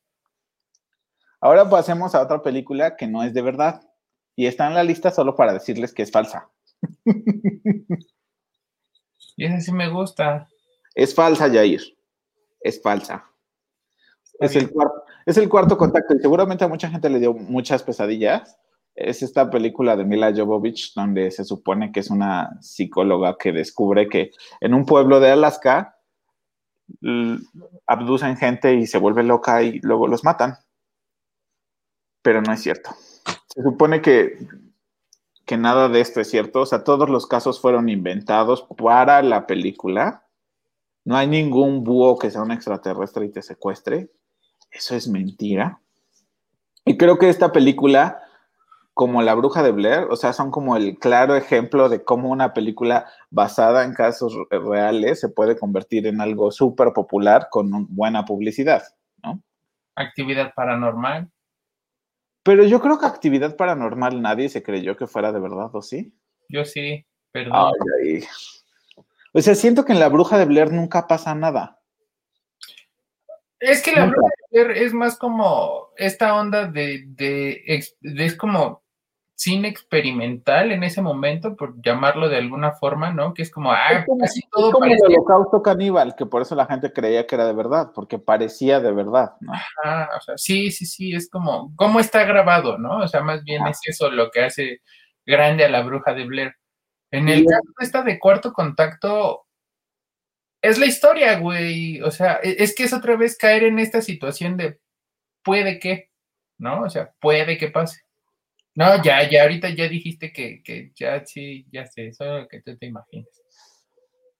Ahora pasemos a otra película que no es de verdad y está en la lista solo para decirles que es falsa. Y esa sí me gusta. Es falsa, Jair. Es falsa. Es el, cuarto, es el cuarto contacto y seguramente a mucha gente le dio muchas pesadillas. Es esta película de Mila Jovovich donde se supone que es una psicóloga que descubre que en un pueblo de Alaska abducen gente y se vuelve loca y luego los matan. Pero no es cierto. Se supone que que nada de esto es cierto. O sea, todos los casos fueron inventados para la película. No hay ningún búho que sea un extraterrestre y te secuestre. Eso es mentira. Y creo que esta película, como La Bruja de Blair, o sea, son como el claro ejemplo de cómo una película basada en casos reales se puede convertir en algo súper popular con buena publicidad, ¿no? Actividad paranormal. Pero yo creo que actividad paranormal nadie se creyó que fuera de verdad, ¿o sí? Yo sí, perdón. O sea, siento que en la bruja de Blair nunca pasa nada. Es que la bruja de Blair es más como esta onda de, de, de, es como cine experimental en ese momento, por llamarlo de alguna forma, ¿no? Que es como, ah, como, todo el holocausto caníbal, que por eso la gente creía que era de verdad, porque parecía de verdad, ¿no? Ah, o sea, sí, sí, sí, es como, ¿cómo está grabado, no? O sea, más bien es eso lo que hace grande a la bruja de Blair. En el caso de esta de cuarto contacto, es la historia, güey. O sea, e, es que es otra vez caer en esta situación de puede que, ¿no? O sea, puede que pase. No, ya, ya, ahorita ya dijiste que, que ya sí, ya sé, eso es lo que tú te imaginas.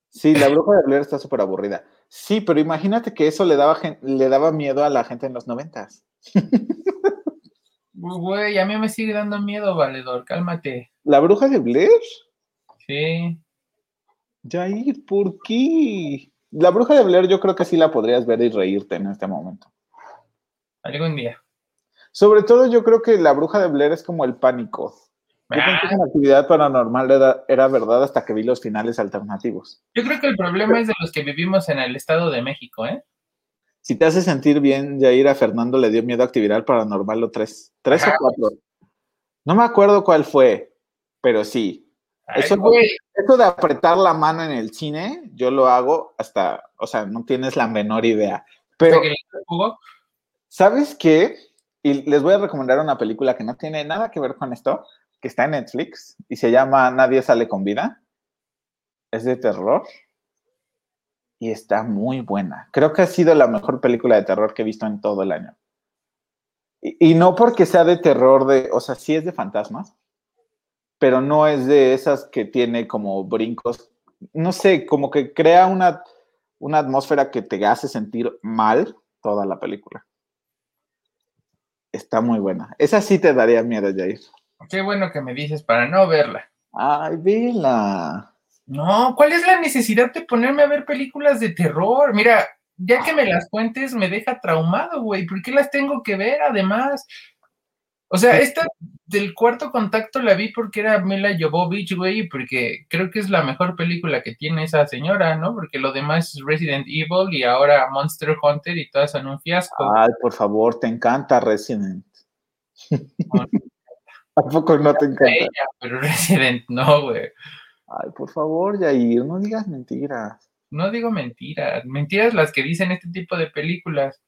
Sí, la bruja de Blair está súper aburrida. Sí, pero imagínate que eso le daba, le daba miedo a la gente en los noventas. Güey, a mí me sigue dando miedo, valedor, cálmate. ¿La bruja de Blair? Sí. Jair, ¿por qué? La bruja de Blair yo creo que sí la podrías ver y reírte en este momento. Algún día. Sobre todo yo creo que la bruja de Blair es como el pánico. Yo pensé que la actividad paranormal era, verdad hasta que vi los finales alternativos. Yo creo que el problema es de los que vivimos en el Estado de México, ¿eh? Si te hace sentir bien, Jair, a Fernando le dio miedo a actividad paranormal o tres. Tres o cuatro. No me acuerdo cuál fue, pero sí. eso, eso, de apretar la mano en el cine, yo lo hago hasta, o sea, no tienes la menor idea. Pero, ¿sabes qué? Y les voy a recomendar una película que no tiene nada que ver con esto, que está en Netflix y se llama Nadie sale con vida. Es de terror y está muy buena. Creo que ha sido la mejor película de terror que he visto en todo el año. Y, no porque sea de terror de, o sea, sí es de fantasmas, pero no es de esas que tiene como brincos, no sé, como que crea una, una atmósfera que te hace sentir mal toda la película. Está muy buena. Esa sí te daría miedo, Jair. Qué bueno que me dices para no verla. Ay, vela. No, ¿cuál es la necesidad de ponerme a ver películas de terror? Mira, ya que me las cuentes me deja traumado, güey. ¿Por qué las tengo que ver además? O sea, esta del cuarto contacto la vi porque era Mila Jovovich, güey, porque creo que es la mejor película que tiene esa señora, ¿no? Porque lo demás es Resident Evil y ahora Monster Hunter y todas son un fiasco. Ay, por favor, te encanta Resident. Tampoco no te encanta? Ella, pero Resident no, güey. Ay, por favor, Jair, no digas mentiras. No digo mentiras, mentiras las que dicen este tipo de películas.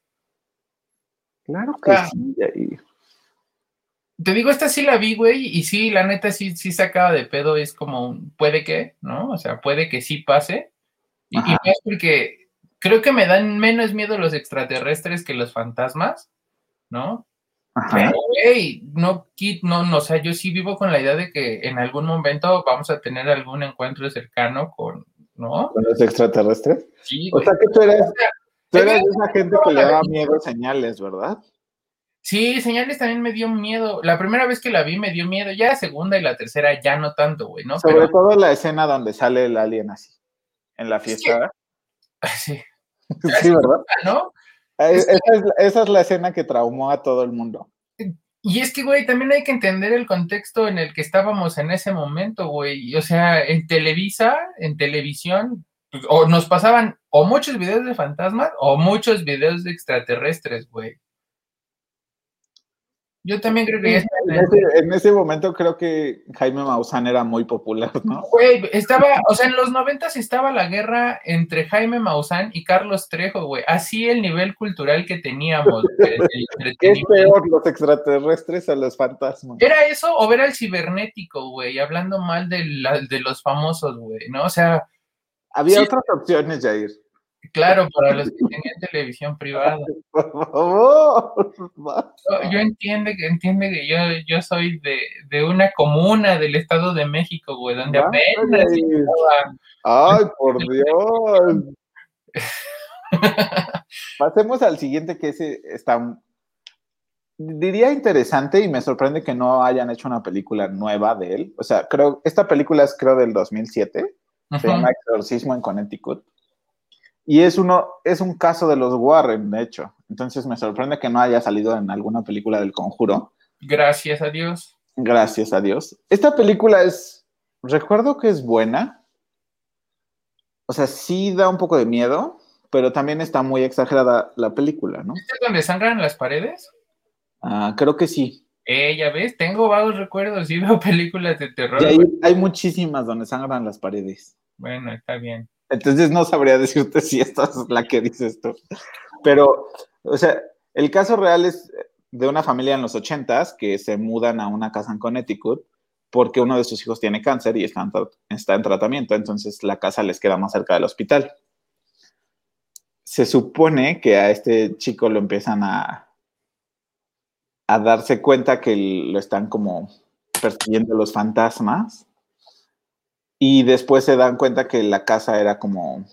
Claro que Ah. sí, Jair. Te digo, esta sí la vi, güey, y sí, la neta sí, sí sacaba de pedo, es como, un puede que, ¿no? O sea, puede que sí pase. Y, y más porque creo que me dan menos miedo los extraterrestres que los fantasmas, ¿no? Ajá. Pero, güey, no, quit- no, no, o sea, yo sí vivo con la idea de que en algún momento vamos a tener algún encuentro cercano con, ¿no? ¿Con los extraterrestres? Sí, O güey. sea que tú eres, tú eres esa gente que le da miedo señales, ¿verdad? Sí, señales también me dio miedo. La primera vez que la vi me dio miedo, ya la segunda y la tercera ya no tanto, güey, ¿no? Sobre Pero todo la escena donde sale el alien así, en la fiesta. sí, Sí, ¿verdad? ¿no? Eh, Es que- Esa es, esa es la escena que traumó a todo el mundo. Y es que, güey, también hay que entender el contexto en el que estábamos en ese momento, güey. O sea, en Televisa, en televisión, o nos pasaban o muchos videos de fantasmas o muchos videos de extraterrestres, güey. Yo también creo que ya está En ese, en ese momento creo que Jaime Maussan era muy popular, ¿no? Güey, estaba, o sea, en los noventas estaba la guerra entre Jaime Maussan y Carlos Trejo, güey. Así el nivel cultural que teníamos. el ¿Qué es peor, los extraterrestres o los fantasmas? ¿Era eso o ver al cibernético, güey? Hablando mal de, la- de los famosos, güey, ¿no? O sea, Había Sí. otras opciones, Jair. Claro, para los que tenían televisión privada. Por favor. Yo, entiende que entiende que yo, yo soy de, de una comuna del Estado de México, güey, donde apenas estaba- Ay, por Dios. Pasemos al siguiente que ese está, diría interesante y me sorprende que no hayan hecho una película nueva de él. O sea, creo, esta película es creo del 2007, se Ujú. llama Exorcismo en Connecticut. Y es, uno, es un caso de los Warren, de hecho. Entonces me sorprende que no haya salido en alguna película del conjuro. Gracias a Dios. Gracias a Dios. Esta película es, recuerdo que es buena. O sea, sí da un poco de miedo, pero también está muy exagerada la película, ¿no? ¿Este es donde sangran las paredes? Ah, creo que sí. Eh, ya ves, tengo vagos recuerdos y veo películas de terror. Y hay, hay muchísimas donde sangran las paredes. Bueno, está bien. Entonces no sabría decirte si esta es la que dices tú. Pero, o sea, el caso real es de una familia en los ochentas que se mudan a una casa en Connecticut porque uno de sus hijos tiene cáncer y está en, tratamiento, entonces la casa les queda más cerca del hospital. Se supone que a este chico lo empiezan a, a darse cuenta que lo están como persiguiendo los fantasmas y después se dan cuenta que la casa era como,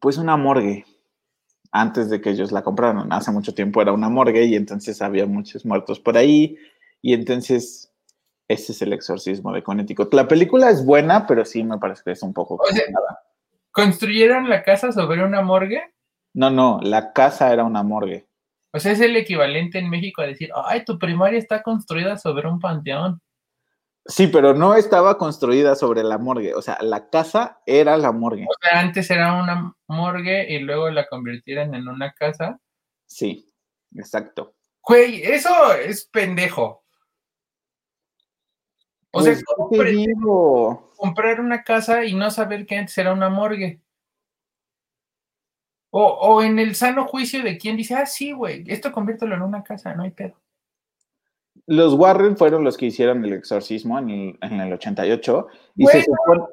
pues una morgue. Antes de que ellos la compraron, hace mucho tiempo era una morgue y entonces había muchos muertos por ahí. Y entonces ese es el exorcismo de Connecticut. La película es buena, pero sí me parece que es un poco... O sea-. ¿Construyeron la casa sobre una morgue? No, no, la casa era una morgue. O sea, es el equivalente en México a decir, ay, tu primaria está construida sobre un panteón. Sí, pero no estaba construida sobre la morgue. O sea, la casa era la morgue. O sea, antes era una morgue y luego la convirtieron en una casa. Sí, exacto. Güey, eso es pendejo. O sea, Pues, ¿cómo ¿qué te pre- digo? comprar una casa y no saber que antes era una morgue? O, o en el sano juicio de quien dice, ah, sí, güey, esto conviértelo en una casa, no hay pedo. Los Warren fueron los que hicieron el exorcismo en el, en el 88 y se supone...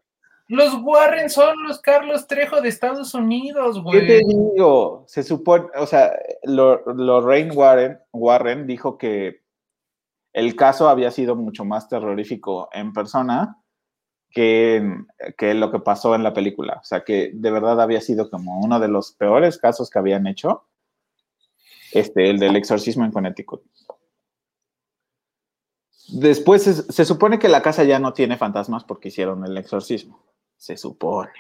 Los Warren son los Carlos Trejo de Estados Unidos, güey. ¿Qué te digo? Se supone, o sea, Lorraine Warren, Warren dijo que el caso había sido mucho más terrorífico en persona que, que, lo que pasó en la película. O sea, que de verdad había sido como uno de los peores casos que habían hecho, este, el del exorcismo en Connecticut. Después se, se supone que la casa ya no tiene fantasmas porque hicieron el exorcismo se supone.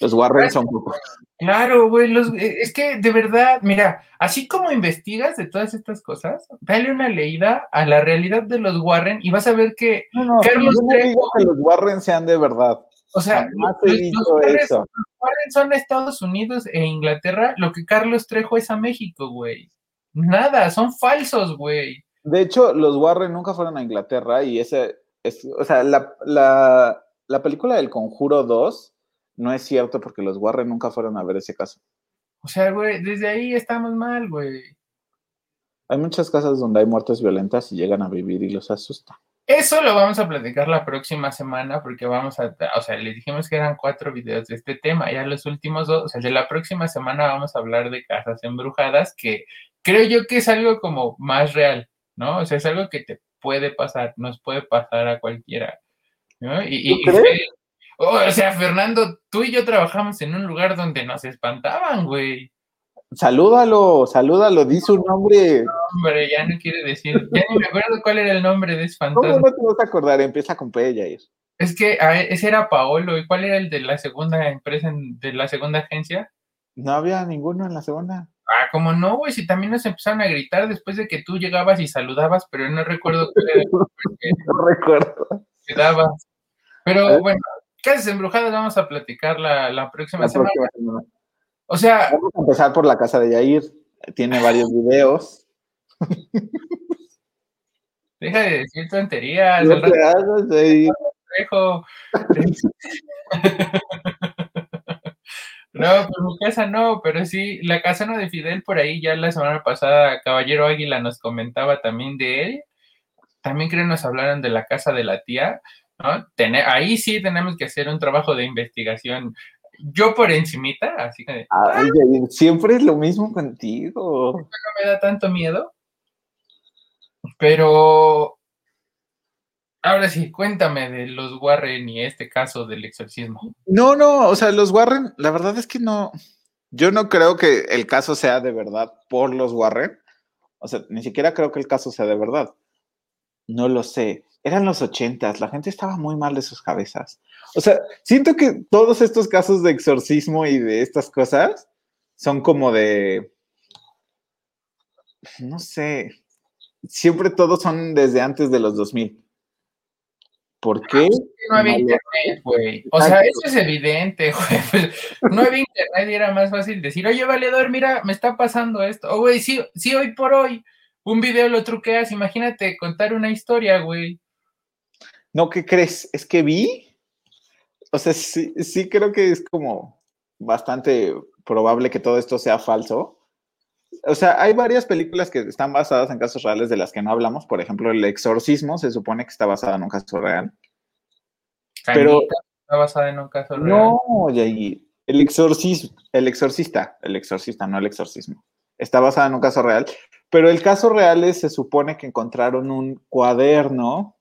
Los Warren son Claro, güey, eh, es que de verdad, mira, así como investigas de todas estas cosas, dale una leída a la realidad de los Warren y vas a ver que no, Carlos no digo que los Warren sean de verdad. O sea, los, Warren, son Estados Unidos e Inglaterra, lo que Carlos Trejo es a México, güey. Nada, son falsos, güey. De hecho, los Warren nunca fueron a Inglaterra y ese, es, o sea, la, la la película del Conjuro 2 no es cierto porque los Warren nunca fueron a ver ese caso. O sea, güey, desde ahí estamos mal, güey. Hay muchas casas donde hay muertes violentas y llegan a vivir y los asusta. Eso lo vamos a platicar la próxima semana porque vamos a, o sea, les dijimos que eran cuatro videos de este tema, ya los últimos dos, o sea, de la próxima semana vamos a hablar de casas embrujadas, que creo yo que es algo como más real, ¿no? O sea, es algo que te puede pasar, nos puede pasar a cualquiera. Y, oh, o sea, Fernando, tú y yo trabajamos en un lugar donde nos espantaban, güey. Salúdalo, salúdalo, di su nombre. hombre, ya no quiere decir, ya ni me acuerdo cuál era el nombre de ese fantasma. ¿Cómo no te vas a acordar? Empieza con P, Jair. Es que ese era Paolo, ¿y cuál era el de la segunda empresa, de la segunda agencia? No había ninguno en la segunda. Ah, como no, güey, si también nos empezaron a gritar después de que tú llegabas y saludabas, pero no recuerdo cuál era. no recuerdo. Quedabas. Pero bueno, casas embrujadas vamos a platicar la, próxima, semana. O sea. Vamos a empezar por la casa de Yair. Tiene varios videos. Deja de decir tonterías. No te hagas, No, pues mi casa no, pero sí, la casa no de Fidel por ahí ya la semana pasada Caballero Águila nos comentaba también de él. También creo nos hablaron de la casa de la tía ahí sí tenemos que hacer un trabajo de investigación. Yo por encimita, así que... siempre es lo mismo contigo. No me da tanto miedo. Pero... Ahora sí, cuéntame de los Warren y este caso del exorcismo. No, no, o sea, los Warren, la verdad es que no, yo no creo que el caso sea de verdad por los Warren. O sea, ni siquiera creo que el caso sea de verdad. No lo sé eran los ochentas, la gente estaba muy mal de sus cabezas. O sea, siento que todos estos casos de exorcismo y de estas cosas son como de, no sé, siempre todos son desde antes de los 2000. ¿Por qué? No había internet, güey. O sea, eso es evidente, güey. Pues, no había internet y era más fácil decir, oye, valedor, mira, me está pasando esto. O, güey, sí, sí, hoy por hoy, un video lo truqueas, imagínate contar una historia, güey. No, ¿qué crees? Es que vi, o sea, sí, sí creo que es como bastante probable que todo esto sea falso. O sea, hay varias películas que están basadas en casos reales de las que no hablamos. Por ejemplo, El Exorcismo se supone que está basada en un caso real. pero está basada en un caso real. No, y el exorcismo, el exorcista, el exorcista, no el exorcismo. Está basada en un caso real, pero el caso real es, se supone que encontraron un cuaderno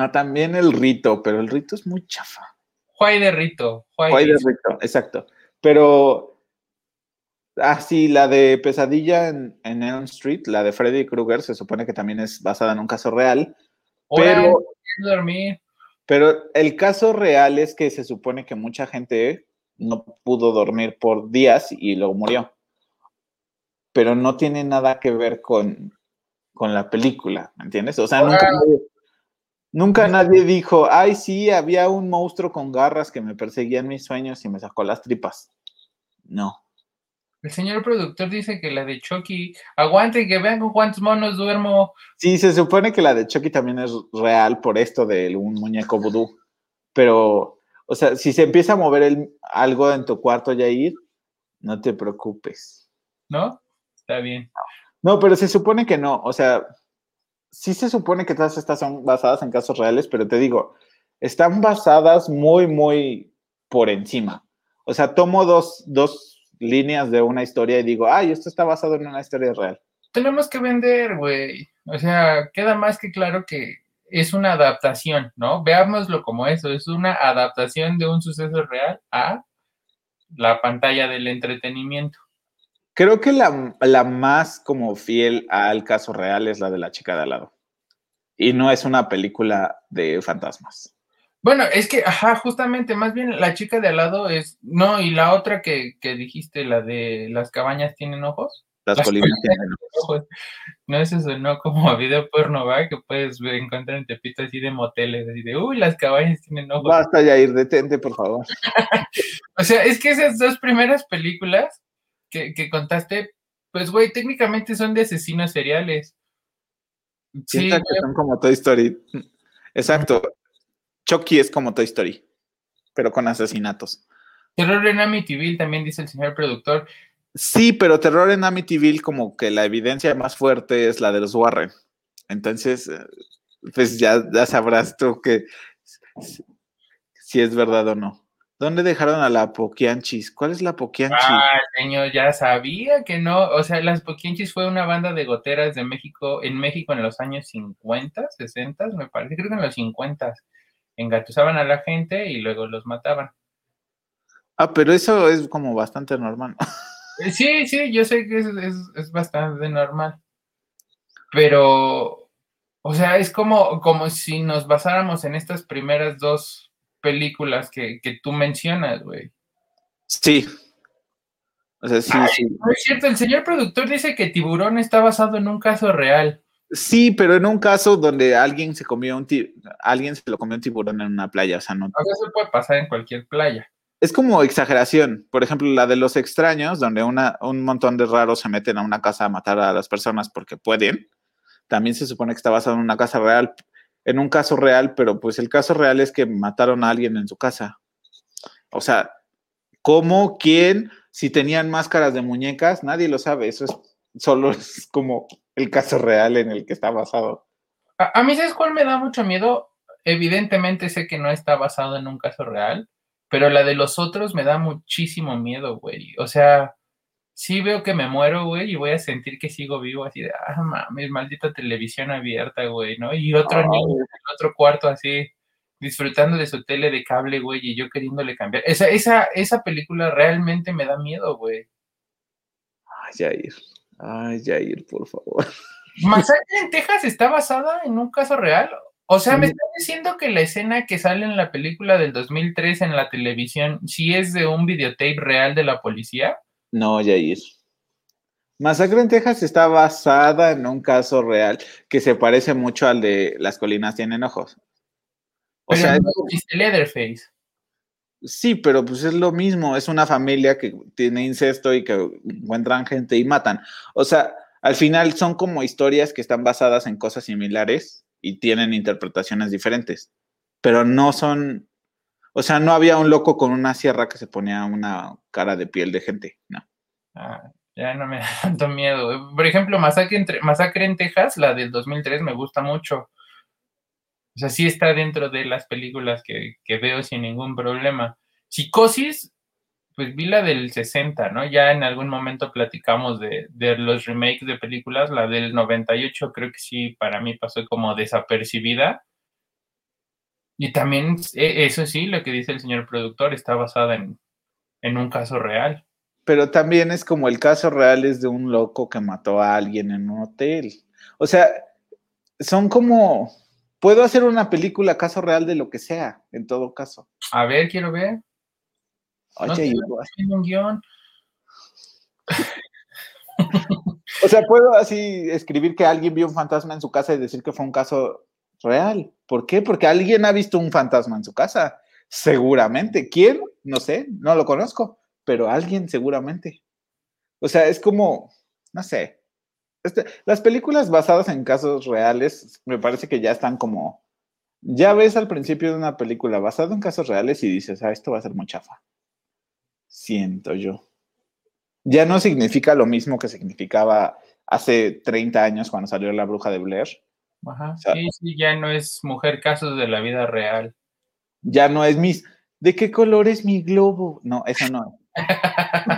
Ah, también el rito, pero el rito es muy chafa. Juay de rito. Juay de rito, exacto. Pero, ah, sí, la de Pesadilla en, Elm Street, la de Freddy Krueger, se supone que también es basada en un caso real. pero, pero el caso real es que se supone que mucha gente no pudo dormir por días y luego murió. Pero no tiene nada que ver con, con la película, ¿me entiendes? O sea, nunca, Nunca nadie dijo, ay, sí, había un monstruo con garras que me perseguía en mis sueños y me sacó las tripas. No. El señor productor dice que la de Chucky, aguanten que vean con cuántos monos duermo. Sí, se supone que la de Chucky también es real por esto de un muñeco vudú. Pero, o sea, si se empieza a mover el, algo en tu cuarto, Yair, no te preocupes. ¿No? Está bien. No, pero se supone que no. O sea, sí se supone que todas estas son basadas en casos reales, pero te digo, están basadas muy, muy por encima. O sea, tomo dos, dos líneas de una historia y digo, ay, esto está basado en una historia real. Tenemos que vender, güey. O sea, queda más que claro que es una adaptación, ¿no? Veámoslo como eso, es una adaptación de un suceso real a la pantalla del entretenimiento. Creo que la, la, más como fiel al caso real es la de la chica de al lado. Y no es una película de fantasmas. Bueno, es que, ajá, justamente, más bien la chica de al lado es, no, y la otra que, que dijiste, la de las cabañas tienen ojos. Las, colinas tienen ojos. No, eso sonó como video porno, ¿va? Que puedes encontrar en Tepito así de moteles, así de, uy, las cabañas tienen ojos. Basta, ir detente, por favor. o sea, es que esas dos primeras películas que, que contaste, pues, güey, técnicamente son de asesinos seriales. Sí, que son como Toy Story. Exacto. Chucky es como Toy Story, pero con asesinatos. Terror en Amityville también dice el señor productor. Sí, pero terror en Amityville como que la evidencia más fuerte es la de los Warren. Entonces, eh, pues ya, ya sabrás tú que si es verdad o no. ¿Dónde dejaron a la Poquianchis? ¿Cuál es la Poquianchis? Ah, señor, ya sabía que no. O sea, las Poquianchis fue una banda de goteras de México, en México en los años 50, 60, me parece, creo que en los 50 engatusaban a la gente y luego los mataban. Ah, pero eso es como bastante normal. Eh, sí, sí, yo sé que es, bastante normal. Pero, o sea, es como, como si nos basáramos en estas primeras dos películas que, tú mencionas, güey. Sí. O sea, sí, sí. No es cierto, el señor productor dice que Tiburón está basado en un caso real. Sí, pero en un caso donde alguien se comió un alguien se lo comió un tiburón en una playa, o sea, no. eso puede pasar en cualquier playa. Es como exageración. Por ejemplo, la de los extraños, donde una, un montón de raros se meten a una casa a matar a las personas porque pueden. También se supone que está basado en una casa real, en un caso real, pero pues el caso real es que mataron a alguien en su casa. O sea, ¿cómo? ¿Quién? Si tenían máscaras de muñecas, nadie lo sabe. Eso es solo es como el caso real en el que está basado. A, mí, ¿sabes cuál me da mucho miedo? Evidentemente sé que no está basado en un caso real, pero la de los otros me da muchísimo miedo, güey. O sea, sí veo que me muero, güey, y voy a sentir que sigo vivo así de, ah, mames, maldita televisión abierta, güey, ¿no? Y otro niño en otro cuarto así, disfrutando de su tele de cable, güey, y yo queriéndole cambiar. Esa, esa, esa película realmente me da miedo, güey. Ay, Jair. Ay, Jair, por favor. ¿Masacre en Texas está basada en un caso real? O sea, ¿me estás diciendo que la escena que sale en la película del 2003 en la televisión sí es de un videotape real de la policía? No, Jair. Masacre en Texas está basada en un caso real que se parece mucho al de Las colinas tienen ojos. O sea, no Leatherface. Sí, pero pues es lo mismo, es una familia que tiene incesto y que encuentran gente y matan. O sea, al final son como historias que están basadas en cosas similares y tienen interpretaciones diferentes, pero no son, o sea, no había un loco con una sierra que se ponía una cara de piel de gente, no. Ah, ya no me da tanto miedo. Por ejemplo, Masacre, Masacre en Texas, la del 2003, me gusta mucho. O sea, sí está dentro de las películas que, veo sin ningún problema. Psicosis, pues vi la del 60, ¿no? Ya en algún momento platicamos de, los remakes de películas. La del 98 creo que sí, para mí pasó como desapercibida. Y también, e, eso sí, lo que dice el señor productor, está basada en, en un caso real. Pero también es como el caso real es de un loco que mató a alguien en un hotel. O sea, son como Puedo hacer una película caso real de lo que sea, en todo caso. A ver, quiero ver. Oye, un guion. o sea, puedo así escribir que alguien vio un fantasma en su casa y decir que fue un caso real. ¿Por qué? Porque alguien ha visto un fantasma en su casa. Seguramente. ¿Quién? No sé, no lo conozco, pero alguien seguramente. O sea, es como, no sé, este, las películas basadas en casos reales me parece que ya están como, ya ves al principio de una película basada en casos reales y dices, ah, esto va a ser muy chafa. Siento yo. Ya no significa lo mismo que significaba hace 30 años cuando salió La Bruja de Blair. Ajá, sí, sí, ya no es mujer casos de la vida real. Ya no es mis, ¿de qué color es mi globo? No, eso no.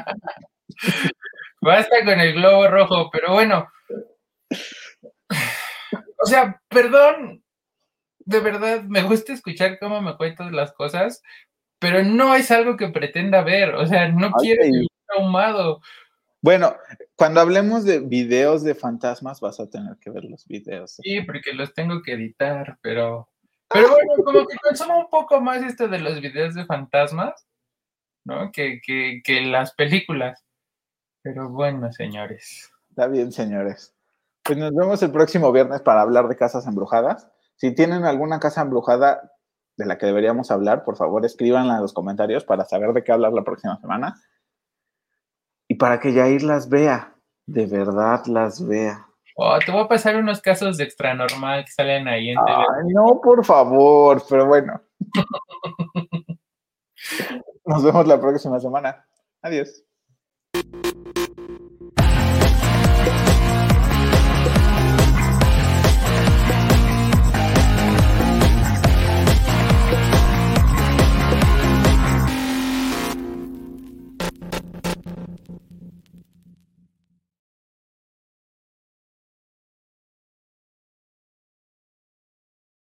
Basta con el globo rojo, pero bueno. O sea, perdón, de verdad, me gusta escuchar cómo me cuentas las cosas, pero no es algo que pretenda ver, o sea, no quiero vivir ahumado. Bueno, cuando hablemos de videos de fantasmas, vas a tener que ver los videos. Sí, porque los tengo que editar, pero. Pero bueno, como que consumo un poco más esto de los videos de fantasmas, ¿no? Que, que, que las películas. Pero bueno, señores. Está bien, señores. Pues nos vemos el próximo viernes para hablar de casas embrujadas. Si tienen alguna casa embrujada de la que deberíamos hablar, por favor escríbanla en los comentarios para saber de qué hablar la próxima semana. Y para que Yair las vea, de verdad las vea. Oh, te voy a pasar unos casos de extranormal que salen ahí en Ay, no, por favor, pero bueno. Nos vemos la próxima semana. Adiós. you